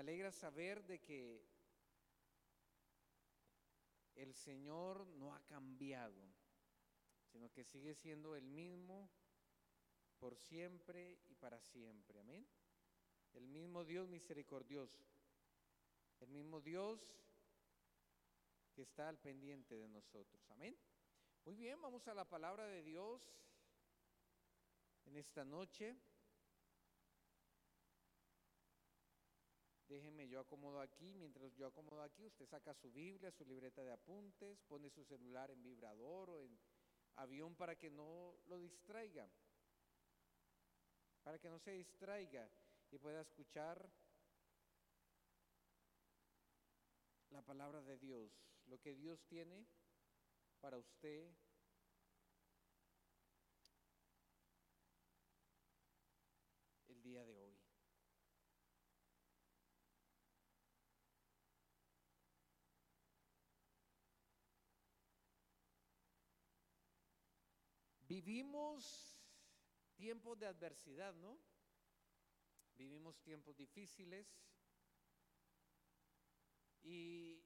alegra saber de que el Señor no ha cambiado, sino que sigue siendo el mismo por siempre y para siempre. Amén. El mismo Dios misericordioso, el mismo Dios que está al pendiente de nosotros. Amén. Muy bien, vamos a la palabra de Dios en esta noche. Déjeme, yo acomodo aquí, mientras yo acomodo aquí, usted saca su Biblia, su libreta de apuntes, pone su celular en vibrador o en avión para que no lo distraiga, para que no se distraiga y pueda escuchar la palabra de Dios, lo que Dios tiene para usted. el día de hoy. Vivimos tiempos de adversidad, ¿no? Vivimos tiempos difíciles y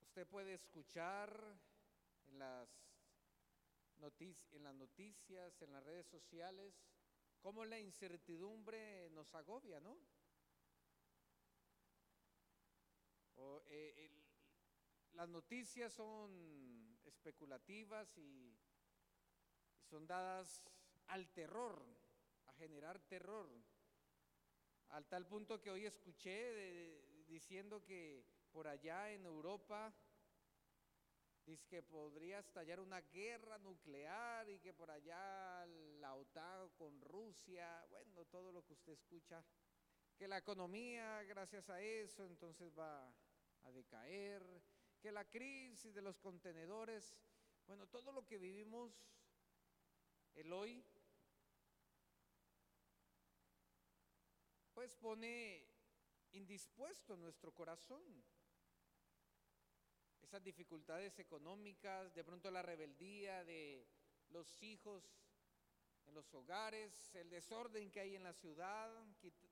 usted puede escuchar en las, en las noticias, en las redes sociales, cómo la incertidumbre nos agobia, ¿no? Eh, las noticias son especulativas y son dadas al terror, a generar terror, al tal punto que hoy escuché diciendo que por allá en Europa dice que podría estallar una guerra nuclear y que por allá la OTAN con Rusia, bueno, todo lo que usted escucha, que la economía gracias a eso entonces va a decaer, que la crisis de los contenedores, bueno, todo lo que vivimos el hoy, pues pone indispuesto nuestro corazón. Esas dificultades económicas, de pronto la rebeldía de los hijos en los hogares, el desorden que hay en la ciudad,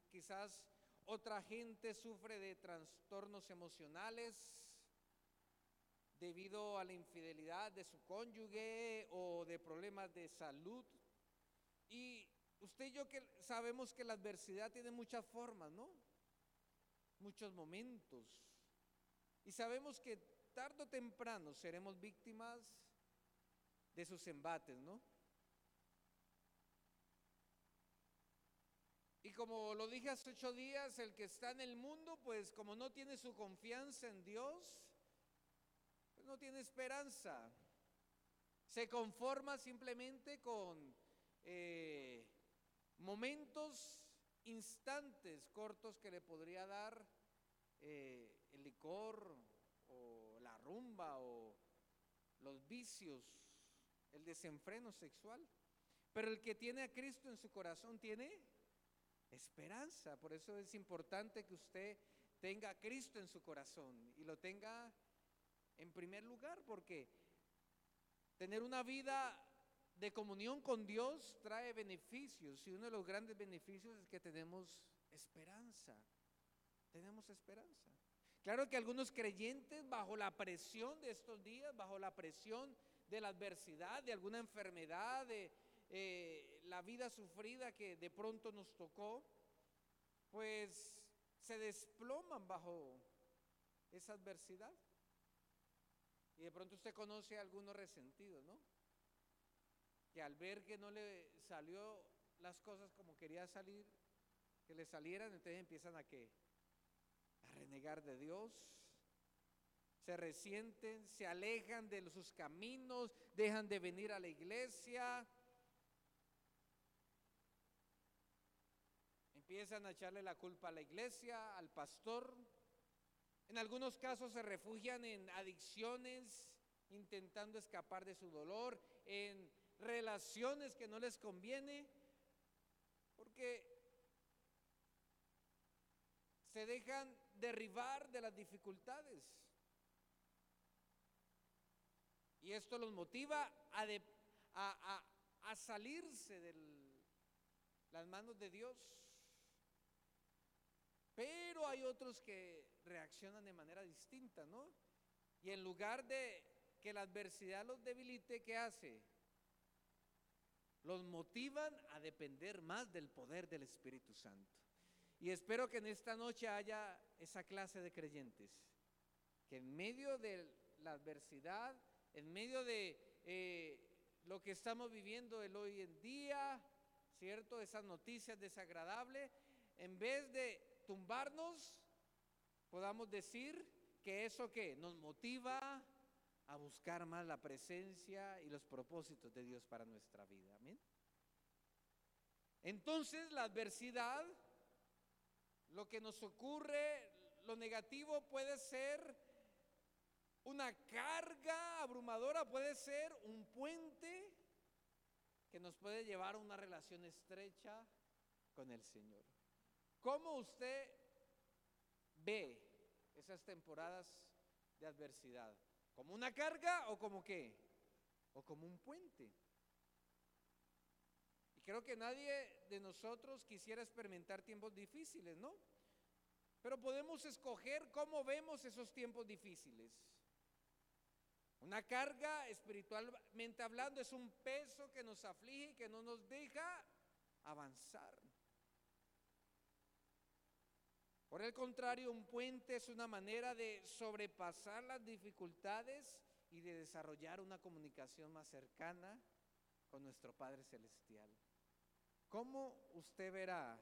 quizás otra gente sufre de trastornos emocionales, debido a la infidelidad de su cónyuge o de problemas de salud. Y usted y yo que sabemos que la adversidad tiene muchas formas, ¿no? Muchos momentos. Y sabemos que tarde o temprano seremos víctimas de sus embates, ¿no? Y como lo dije hace ocho días, el que está en el mundo, pues como no tiene su confianza en Dios, no tiene esperanza. Se conforma simplemente con eh, momentos, instantes cortos que le podría dar eh, el licor o la rumba o los vicios, el desenfreno sexual. Pero el que tiene a Cristo en su corazón tiene esperanza. Por eso es importante que usted tenga a Cristo en su corazón y lo tenga en primer lugar, porque tener una vida de comunión con Dios trae beneficios y uno de los grandes beneficios es que tenemos esperanza. Tenemos esperanza. Claro que algunos creyentes bajo la presión de estos días, bajo la presión de la adversidad, de alguna enfermedad, de eh, la vida sufrida que de pronto nos tocó, pues se desploman bajo esa adversidad. Y de pronto usted conoce a algunos resentidos, ¿no? Que al ver que no le salió las cosas como quería salir, que le salieran, entonces empiezan a qué? A renegar de Dios, se resienten, se alejan de sus caminos, dejan de venir a la iglesia, empiezan a echarle la culpa a la iglesia, al pastor, en algunos casos se refugian en adicciones, intentando escapar de su dolor, en relaciones que no les conviene, porque se dejan derribar de las dificultades. Y esto los motiva a, salirse de las manos de Dios. hay otros que reaccionan de manera distinta, ¿no? Y en lugar de que la adversidad los debilite, ¿qué hace? Los motivan a depender más del poder del Espíritu Santo. Y espero que en esta noche haya esa clase de creyentes, que en medio de la adversidad, en medio de eh, lo que estamos viviendo el hoy en día, ¿cierto? Esas noticias desagradables, en vez de tumbarnos, podamos decir que eso que nos motiva a buscar más la presencia y los propósitos de Dios para nuestra vida. Amén. Entonces la adversidad, lo que nos ocurre, lo negativo puede ser una carga abrumadora, puede ser un puente que nos puede llevar a una relación estrecha con el Señor. ¿Cómo usted ve esas temporadas de adversidad? ¿Como una carga o como qué? ¿O como un puente? Y creo que nadie de nosotros quisiera experimentar tiempos difíciles, ¿no? Pero podemos escoger cómo vemos esos tiempos difíciles. Una carga espiritualmente hablando es un peso que nos aflige y que no nos deja avanzar. Por el contrario, un puente es una manera de sobrepasar las dificultades y de desarrollar una comunicación más cercana con nuestro Padre Celestial. ¿Cómo usted verá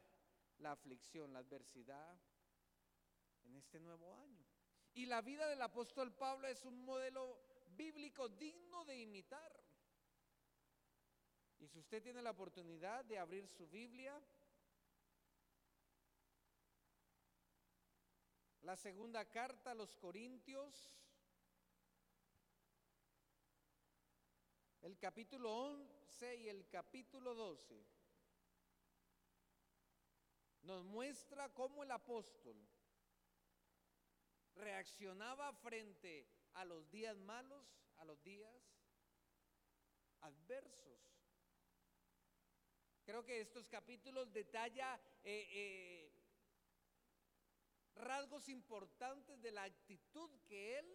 la aflicción, la adversidad en este nuevo año? Y la vida del apóstol Pablo es un modelo bíblico digno de imitar. Y si usted tiene la oportunidad de abrir su Biblia, la segunda carta a los Corintios, el capítulo 11 y el capítulo 12, nos muestra cómo el apóstol reaccionaba frente a los días malos, a los días adversos. Creo que estos capítulos detalla eh, eh, rasgos importantes de la actitud que él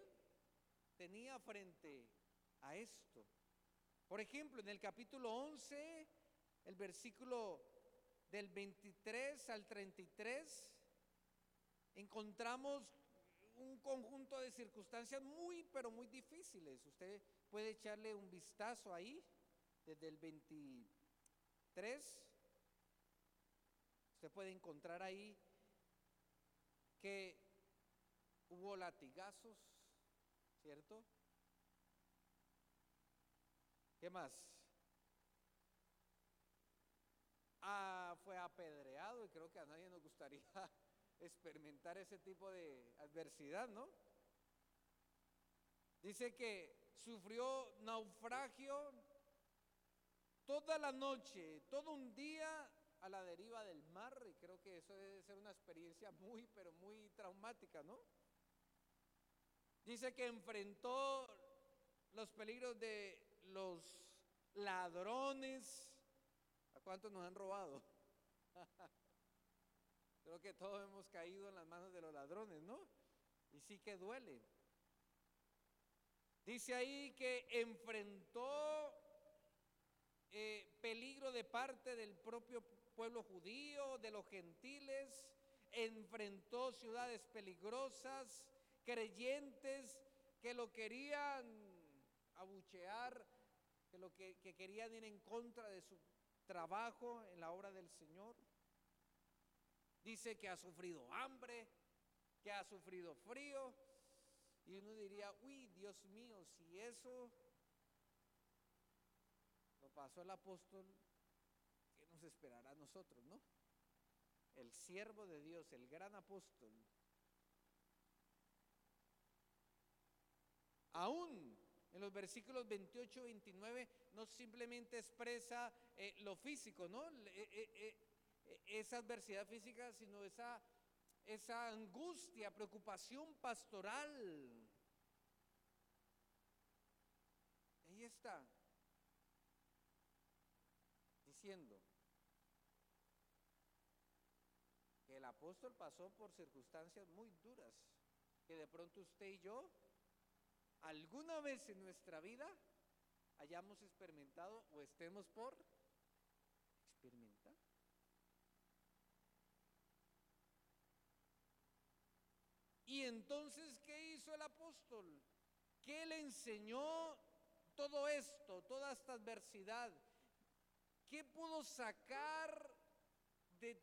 tenía frente a esto. Por ejemplo, en el capítulo 11, el versículo del 23 al 33, encontramos un conjunto de circunstancias muy, pero muy difíciles. Usted puede echarle un vistazo ahí, desde el 23. Usted puede encontrar ahí que hubo latigazos, ¿cierto? ¿Qué más? Ah, fue apedreado y creo que a nadie nos gustaría experimentar ese tipo de adversidad, ¿no? Dice que sufrió naufragio toda la noche, todo un día a la deriva del mar y creo que eso debe ser una experiencia muy, pero muy traumática, ¿no? Dice que enfrentó los peligros de los ladrones. ¿A cuántos nos han robado? creo que todos hemos caído en las manos de los ladrones, ¿no? Y sí que duele. Dice ahí que enfrentó eh, peligro de parte del propio pueblo judío, de los gentiles, enfrentó ciudades peligrosas, creyentes que lo querían abuchear, que, lo que, que querían ir en contra de su trabajo en la obra del Señor. Dice que ha sufrido hambre, que ha sufrido frío. Y uno diría, uy, Dios mío, si eso lo pasó el apóstol, esperará a nosotros, ¿no? El siervo de Dios, el gran apóstol. Aún en los versículos 28 y 29 no simplemente expresa eh, lo físico, ¿no? Eh, eh, esa adversidad física, sino esa, esa angustia, preocupación pastoral. Ahí está, diciendo, apóstol pasó por circunstancias muy duras que de pronto usted y yo alguna vez en nuestra vida hayamos experimentado o estemos por experimentar. Y entonces, ¿qué hizo el apóstol? ¿Qué le enseñó todo esto, toda esta adversidad? ¿Qué pudo sacar de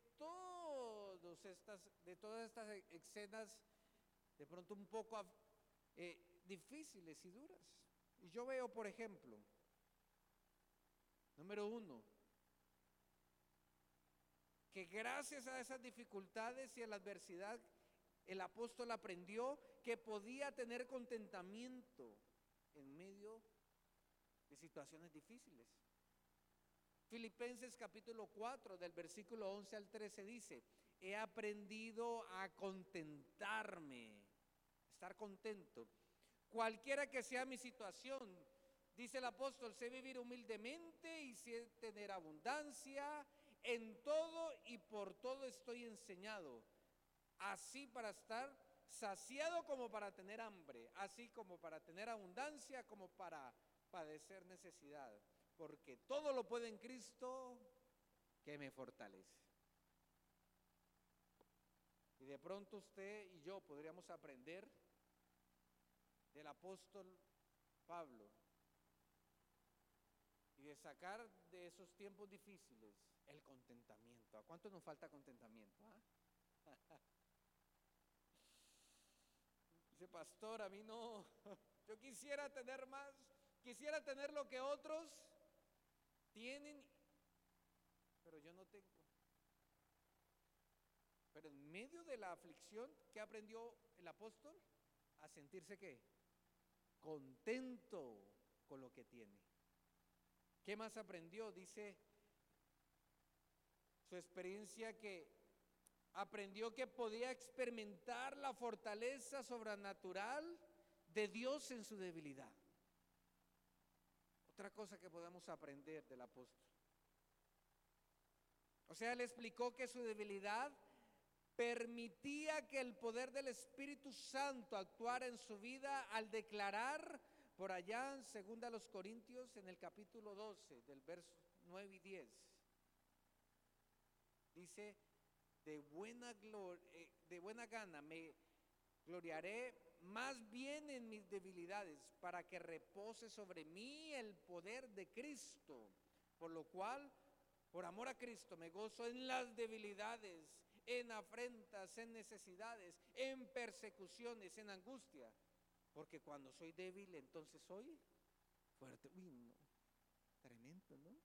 de todas estas escenas de pronto un poco eh, difíciles y duras? Y yo veo, por ejemplo, número uno, que gracias a esas dificultades y a la adversidad, el apóstol aprendió que podía tener contentamiento en medio de situaciones difíciles. Filipenses capítulo 4 del versículo 11 al 13 dice, he aprendido a contentarme, estar contento Cualquiera que sea mi situación, dice el apóstol, sé vivir humildemente y sé tener abundancia. En todo y por todo estoy enseñado, así para estar saciado como para tener hambre, así como para tener abundancia como para padecer necesidad, porque todo lo puede en Cristo que me fortalece. De pronto usted y yo podríamos aprender del apóstol Pablo y de sacar de esos tiempos difíciles el contentamiento. ¿A cuánto nos falta contentamiento? Ah? Dice, pastor, a mí no, yo quisiera tener más, quisiera tener lo que otros tienen, pero yo no tengo. Pero en medio de la aflicción, ¿qué aprendió el apóstol? A sentirse qué? contento con lo que tiene. ¿Qué más aprendió? Dice su experiencia que aprendió que podía experimentar la fortaleza sobrenatural de Dios en su debilidad. Otra cosa que podemos aprender del apóstol. O sea, él explicó que su debilidad permitía que el poder del Espíritu Santo actuara en su vida al declarar por allá en segunda los Corintios en el capítulo 12 del verso 9 y 10. Dice, de buena, eh, de buena gana me gloriaré más bien en mis debilidades para que repose sobre mí el poder de Cristo. Por lo cual, por amor a Cristo, me gozo en las debilidades en afrentas, en necesidades, en persecuciones, en angustia. Porque cuando soy débil, entonces soy fuerte. Uy. Tremendo, ¿no?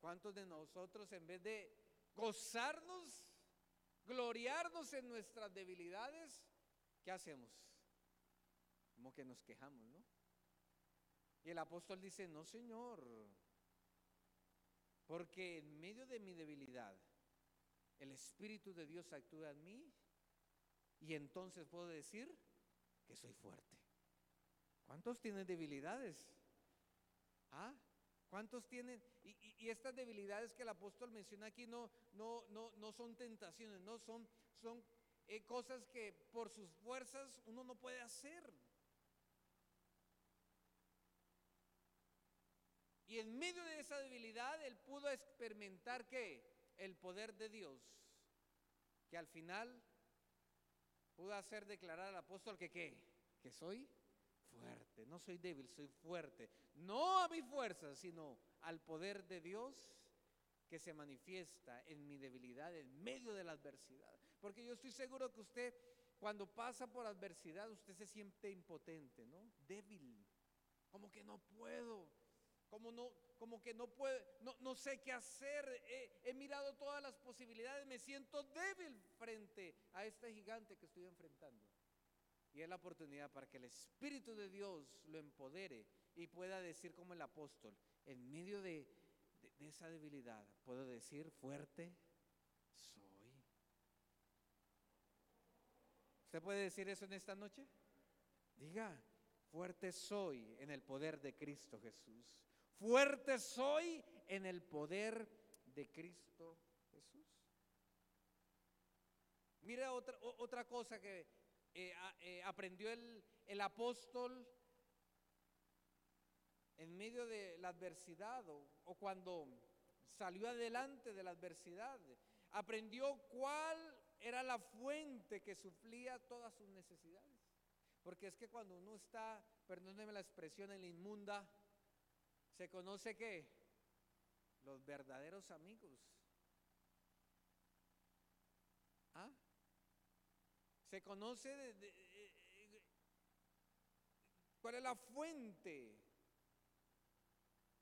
¿Cuántos de nosotros en vez de gozarnos, gloriarnos en nuestras debilidades, ¿qué hacemos? Como que nos quejamos, ¿no? Y el apóstol dice, no, Señor, porque en medio de mi debilidad, el Espíritu de Dios actúa en mí y entonces puedo decir que soy fuerte. ¿Cuántos tienen debilidades? ¿Ah? ¿Cuántos tienen? Y, estas debilidades que el apóstol menciona aquí no, no, no, no son tentaciones, no son, son eh, cosas que por sus fuerzas uno no puede hacer. Y en medio de esa debilidad, él pudo experimentar que el poder de Dios, que al final pudo hacer declarar al apóstol que qué, que soy fuerte, no soy débil, soy fuerte. No a mi fuerza, sino al poder de Dios que se manifiesta en mi debilidad, en medio de la adversidad. Porque yo estoy seguro que usted, cuando pasa por adversidad, usted se siente impotente, ¿no? Débil, como que no puedo, como no, como que no puedo, no, sé qué hacer, he, mirado todas las posibilidades, me siento débil frente a este gigante que estoy enfrentando. Y es la oportunidad para que el Espíritu de Dios lo empodere y pueda decir como el apóstol, en medio de, de esa debilidad, puedo decir fuerte soy. ¿Usted puede decir eso en esta noche? Diga, fuerte soy en el poder de Cristo Jesús. Fuerte soy en el poder de Cristo Jesús. Mira otra, otra cosa que eh, eh, aprendió el, el apóstol en medio de la adversidad o, o, cuando salió adelante de la adversidad. Aprendió cuál era la fuente que suplía todas sus necesidades. Porque es que cuando uno está, perdónenme la expresión, en la inmunda, se conoce que los verdaderos amigos. ¿Ah? Se conoce de, de, cuál es la fuente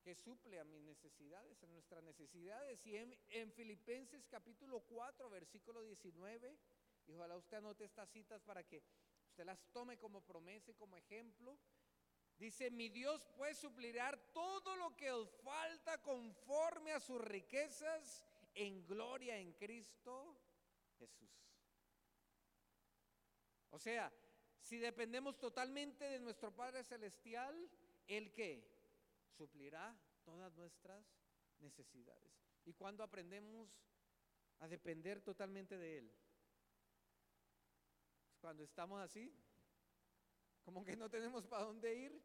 que suple a mis necesidades, a nuestras necesidades. Y en, en, Filipenses capítulo 4, versículo 19, y ojalá usted anote estas citas para que usted las tome como promesa y como ejemplo. Dice, mi Dios pues suplirá todo lo que os falta conforme a sus riquezas en gloria en Cristo Jesús. O sea, si dependemos totalmente de nuestro Padre Celestial, ¿el qué? Suplirá todas nuestras necesidades. ¿Y cuando aprendemos a depender totalmente de Él? Cuando estamos así, como que no tenemos para dónde ir,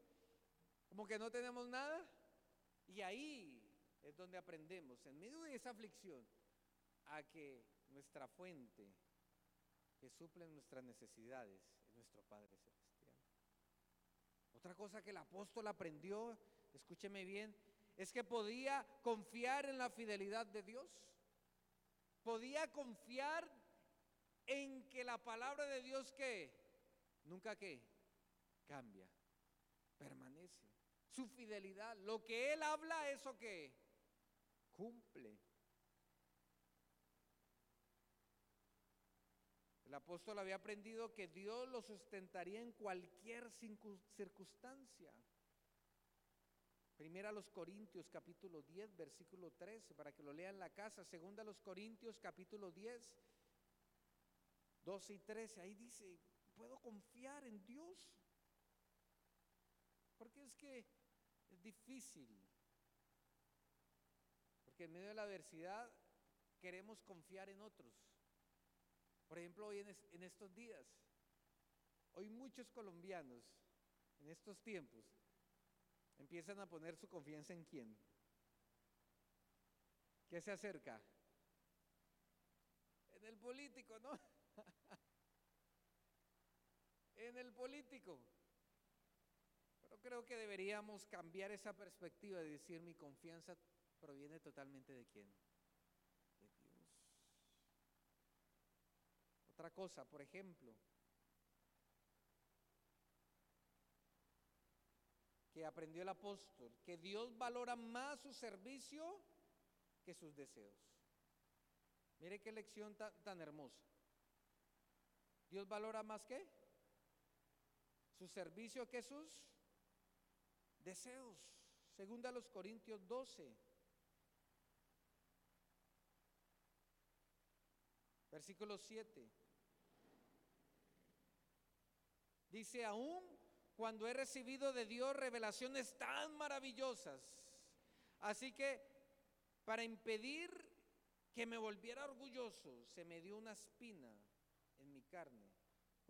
como que no tenemos nada. Y ahí es donde aprendemos, en medio de esa aflicción, a que nuestra fuente que suple nuestras necesidades es nuestro Padre Celestial. Otra cosa que el apóstol aprendió, escúcheme bien, es que podía confiar en la fidelidad de Dios. Podía confiar en que la palabra de Dios que nunca que cambia, permanece. Su fidelidad, lo que Él habla, eso que cumple. El apóstol había aprendido que Dios lo sustentaría en cualquier circunstancia. Primera a los Corintios capítulo 10 versículo 13 para que lo lean en la casa. Segunda a los Corintios capítulo 10 12 y 13. Ahí dice, puedo confiar en Dios. Porque es que es difícil. Porque en medio de la adversidad queremos confiar en otros. Por ejemplo, hoy en, estos días, hoy muchos colombianos, en estos tiempos, empiezan a poner su confianza en quién. ¿Qué se acerca? En el político, ¿no? en el político creo que deberíamos cambiar esa perspectiva de decir mi confianza proviene totalmente de quién? De Dios. Otra cosa, por ejemplo, que aprendió el apóstol, que Dios valora más su servicio que sus deseos. Mire qué lección tan, tan hermosa. Dios valora más que su servicio que sus deseos. Segunda a los Corintios 12. Versículo 7. Dice, aún cuando he recibido de Dios revelaciones tan maravillosas. Así que para impedir que me volviera orgulloso, se me dio una espina en mi carne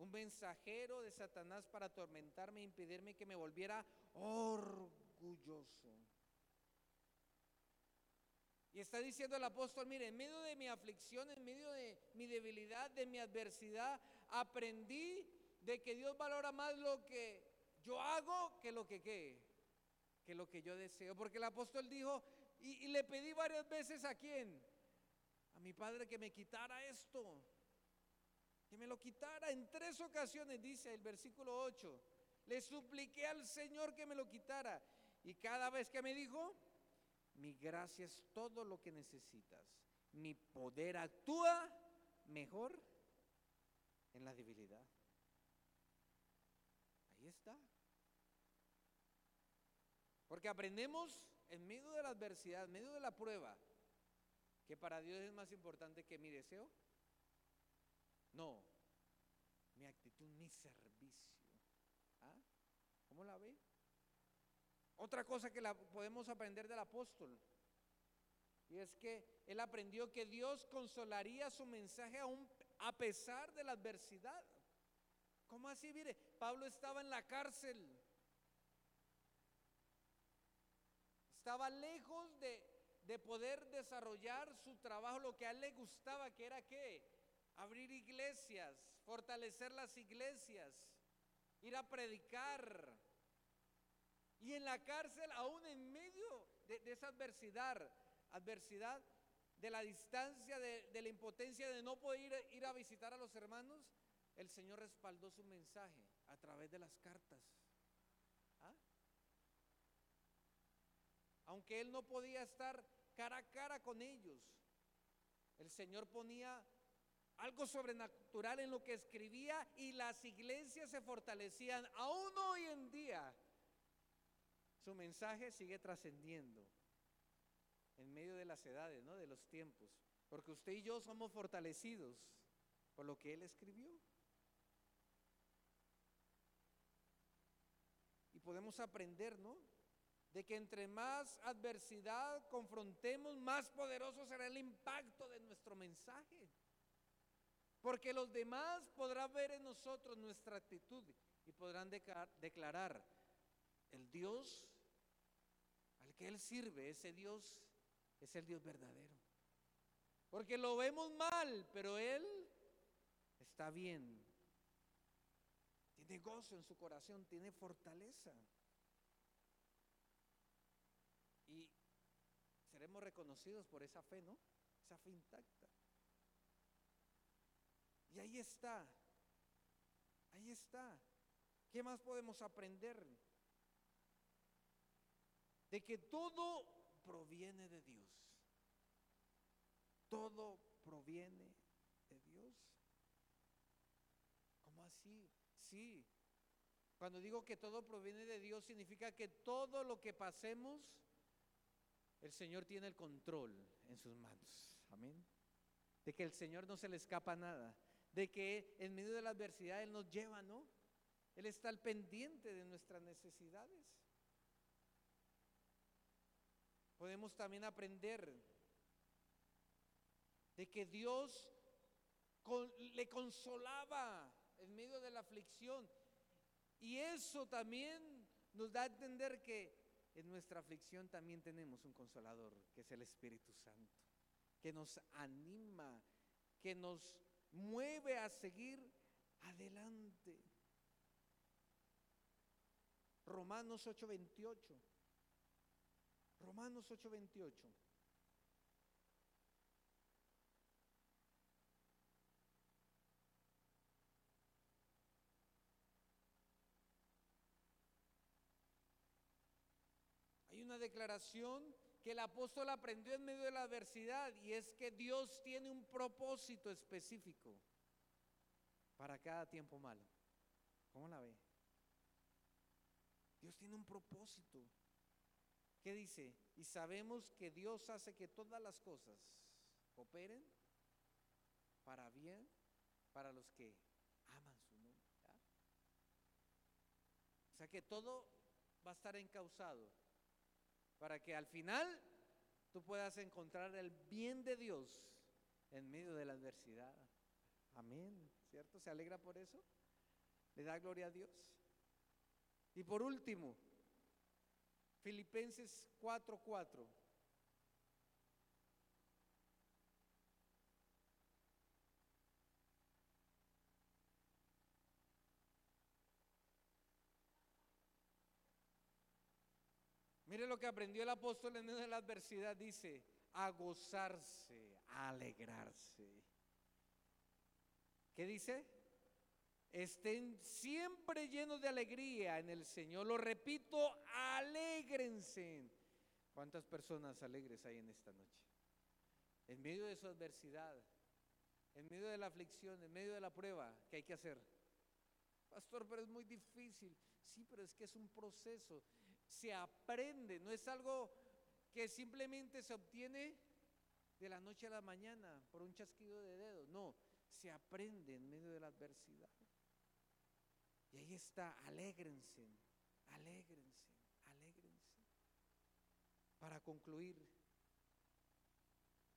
un mensajero de Satanás para atormentarme e impedirme que me volviera orgulloso. Y está diciendo el apóstol, mire, en medio de mi aflicción, en medio de mi debilidad, de mi adversidad, aprendí de que Dios valora más lo que yo hago que lo que qué, que lo que yo deseo. Porque el apóstol dijo, y, y le pedí varias veces a quién, a mi padre que me quitara esto que me lo quitara. En tres ocasiones dice el versículo 8, le supliqué al Señor que me lo quitara. Y cada vez que me dijo, mi gracia es todo lo que necesitas. Mi poder actúa mejor en la debilidad. Ahí está. Porque aprendemos en medio de la adversidad, en medio de la prueba, que para Dios es más importante que mi deseo no, mi actitud, mi servicio. ¿Ah? ¿Cómo la ve? Otra cosa que la podemos aprender del apóstol. Y es que él aprendió que Dios consolaría su mensaje aún, a pesar de la adversidad. ¿Cómo así? Mire, Pablo estaba en la cárcel. Estaba lejos de, de poder desarrollar su trabajo, lo que a él le gustaba, que era qué? Abrir iglesias, fortalecer las iglesias, ir a predicar. Y en la cárcel, aún en medio de, esa adversidad, adversidad, de la distancia, de, la impotencia de no poder ir, ir a visitar a los hermanos, el Señor respaldó su mensaje a través de las cartas. ¿Ah? Aunque él no podía estar cara a cara con ellos, el Señor ponía algo sobrenatural en lo que escribía y las iglesias se fortalecían. Aún hoy en día, su mensaje sigue trascendiendo en medio de las edades, ¿no? De los tiempos. Porque usted y yo somos fortalecidos por lo que Él escribió. Y podemos aprender, ¿no? De que entre más adversidad confrontemos, más poderoso será el impacto de nuestro mensaje. Porque los demás podrán ver en nosotros nuestra actitud y podrán declarar, el Dios al que Él sirve, ese Dios es el Dios verdadero. Porque lo vemos mal, pero Él está bien. Tiene gozo en su corazón, tiene fortaleza. Y seremos reconocidos por esa fe, ¿no? Esa fe intacta. Y ahí está, ahí está. ¿Qué más podemos aprender? De que todo proviene de Dios. Todo proviene de Dios. ¿Cómo así? Sí. Cuando digo que todo proviene de Dios, significa que todo lo que pasemos, el Señor tiene el control en sus manos. Amén. De que el Señor no se le escapa nada de que en medio de la adversidad Él nos lleva, ¿no? Él está al pendiente de nuestras necesidades. Podemos también aprender de que Dios le consolaba en medio de la aflicción. Y eso también nos da a entender que en nuestra aflicción también tenemos un consolador, que es el Espíritu Santo, que nos anima, que nos mueve a seguir adelante. Romanos 8:28. Romanos 8:28. Hay una declaración que el apóstol aprendió en medio de la adversidad y es que Dios tiene un propósito específico para cada tiempo malo. ¿Cómo la ve? Dios tiene un propósito. ¿Qué dice? Y sabemos que Dios hace que todas las cosas operen para bien para los que aman su nombre. O sea que todo va a estar encausado para que al final tú puedas encontrar el bien de Dios en medio de la adversidad. Amén, ¿cierto? ¿Se alegra por eso? ¿Le da gloria a Dios? Y por último, Filipenses 4:4. Mire lo que aprendió el apóstol en medio de la adversidad. Dice, a gozarse, a alegrarse. ¿Qué dice? Estén siempre llenos de alegría en el Señor. Lo repito, alégrense. ¿Cuántas personas alegres hay en esta noche? En medio de su adversidad, en medio de la aflicción, en medio de la prueba, ¿qué hay que hacer? Pastor, pero es muy difícil. Sí, pero es que es un proceso se aprende, no es algo que simplemente se obtiene de la noche a la mañana por un chasquido de dedos, no, se aprende en medio de la adversidad. Y ahí está, alégrense, alégrense, alégrense. Para concluir,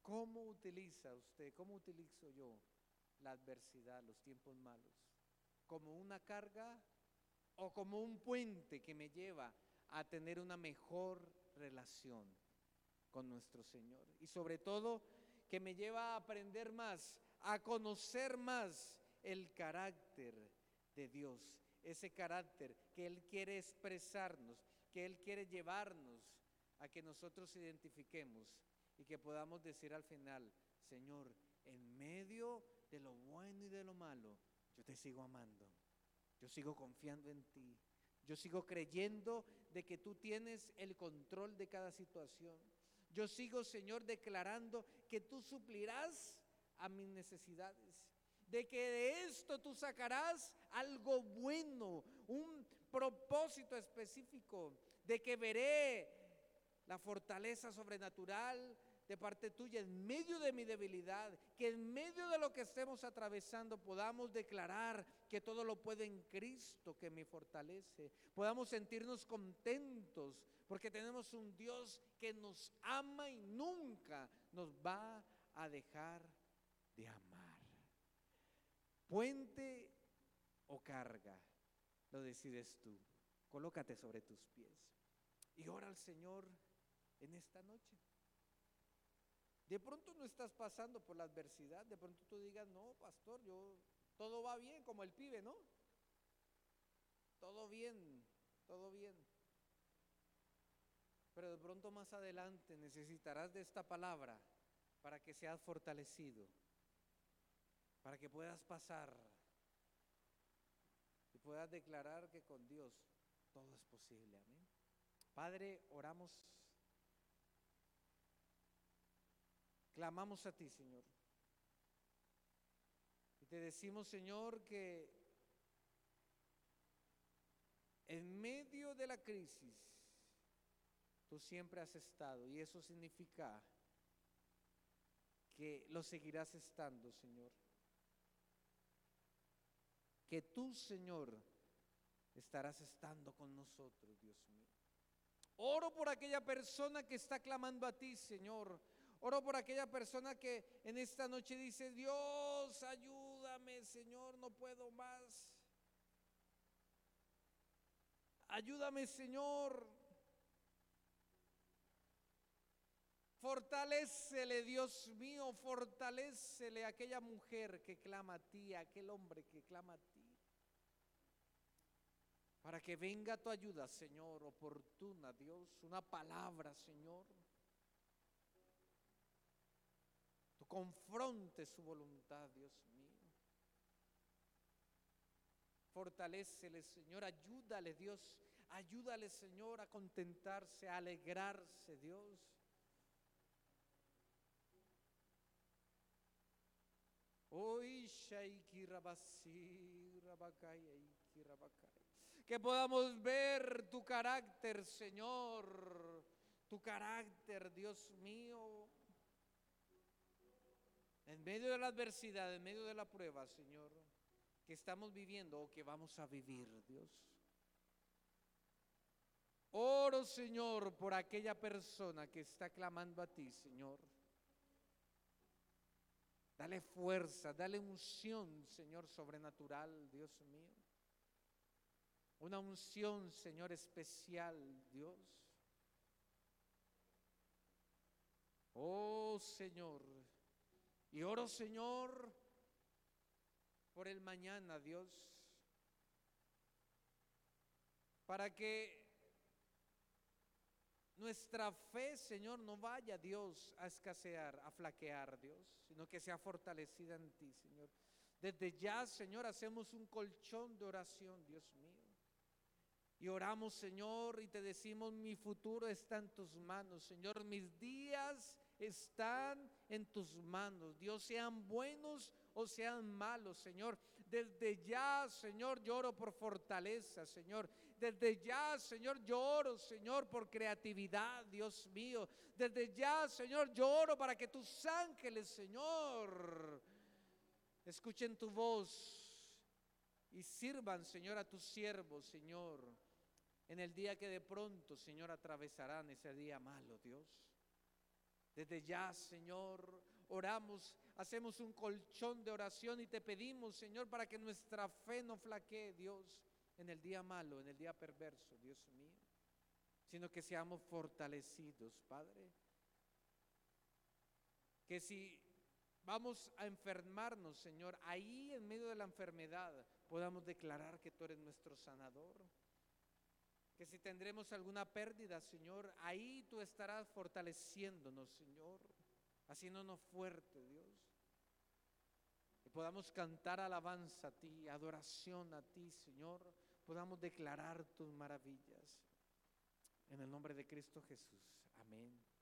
¿cómo utiliza usted, cómo utilizo yo la adversidad, los tiempos malos, como una carga o como un puente que me lleva a tener una mejor relación con nuestro Señor. Y sobre todo que me lleva a aprender más, a conocer más el carácter de Dios, ese carácter que Él quiere expresarnos, que Él quiere llevarnos a que nosotros identifiquemos y que podamos decir al final, Señor, en medio de lo bueno y de lo malo, yo te sigo amando, yo sigo confiando en ti, yo sigo creyendo de que tú tienes el control de cada situación. Yo sigo, Señor, declarando que tú suplirás a mis necesidades, de que de esto tú sacarás algo bueno, un propósito específico, de que veré la fortaleza sobrenatural de parte tuya en medio de mi debilidad, que en medio de lo que estemos atravesando podamos declarar que todo lo puede en Cristo que me fortalece, podamos sentirnos contentos porque tenemos un Dios que nos ama y nunca nos va a dejar de amar. Puente o carga, lo decides tú. Colócate sobre tus pies y ora al Señor en esta noche. De pronto no estás pasando por la adversidad, de pronto tú digas, no, pastor, yo todo va bien como el pibe, ¿no? Todo bien, todo bien. Pero de pronto más adelante necesitarás de esta palabra para que seas fortalecido, para que puedas pasar y puedas declarar que con Dios todo es posible. Amén. Padre, oramos Clamamos a ti, Señor. Y te decimos, Señor, que en medio de la crisis, tú siempre has estado. Y eso significa que lo seguirás estando, Señor. Que tú, Señor, estarás estando con nosotros, Dios mío. Oro por aquella persona que está clamando a ti, Señor Oro por aquella persona que en esta noche dice, Dios, ayúdame, Señor, no puedo más. Ayúdame, Señor. Fortalécele, Dios mío, fortalécele a aquella mujer que clama a ti, a aquel hombre que clama a ti. Para que venga tu ayuda, Señor, oportuna, Dios, una palabra, Señor confronte su voluntad, Dios mío. Fortalécele, Señor, ayúdale, Dios, ayúdale, Señor, a contentarse, a alegrarse, Dios. Que podamos ver tu carácter, Señor, tu carácter, Dios mío. En medio de la adversidad, en medio de la prueba, Señor, que estamos viviendo o que vamos a vivir, Dios. Oro, Señor, por aquella persona que está clamando a ti, Señor. Dale fuerza, dale unción, Señor, sobrenatural, Dios mío. Una unción, Señor, especial, Dios. Oh, Señor, y oro, Señor, por el mañana, Dios, para que nuestra fe, Señor, no vaya, Dios, a escasear, a flaquear, Dios, sino que sea fortalecida en ti, Señor. Desde ya, Señor, hacemos un colchón de oración, Dios mío. Y oramos, Señor, y te decimos, mi futuro está en tus manos, Señor, mis días están en tus manos. Dios, sean buenos o sean malos, Señor. Desde ya, Señor, lloro por fortaleza, Señor. Desde ya, Señor, lloro, Señor, por creatividad, Dios mío. Desde ya, Señor, lloro para que tus ángeles, Señor, escuchen tu voz y sirvan, Señor, a tus siervos, Señor, en el día que de pronto, Señor, atravesarán ese día malo, Dios. Desde ya, Señor, oramos hacemos un colchón de oración y te pedimos, Señor, para que nuestra fe no flaquee, Dios, en el día malo, en el día perverso, Dios mío, sino que seamos fortalecidos, Padre. Que si vamos a enfermarnos, Señor, ahí en medio de la enfermedad podamos declarar que tú eres nuestro sanador. Que si tendremos alguna pérdida, Señor, ahí tú estarás fortaleciéndonos, Señor, haciéndonos fuerte, Dios. Que podamos cantar alabanza a ti, adoración a ti, Señor. Podamos declarar tus maravillas. En el nombre de Cristo Jesús. Amén.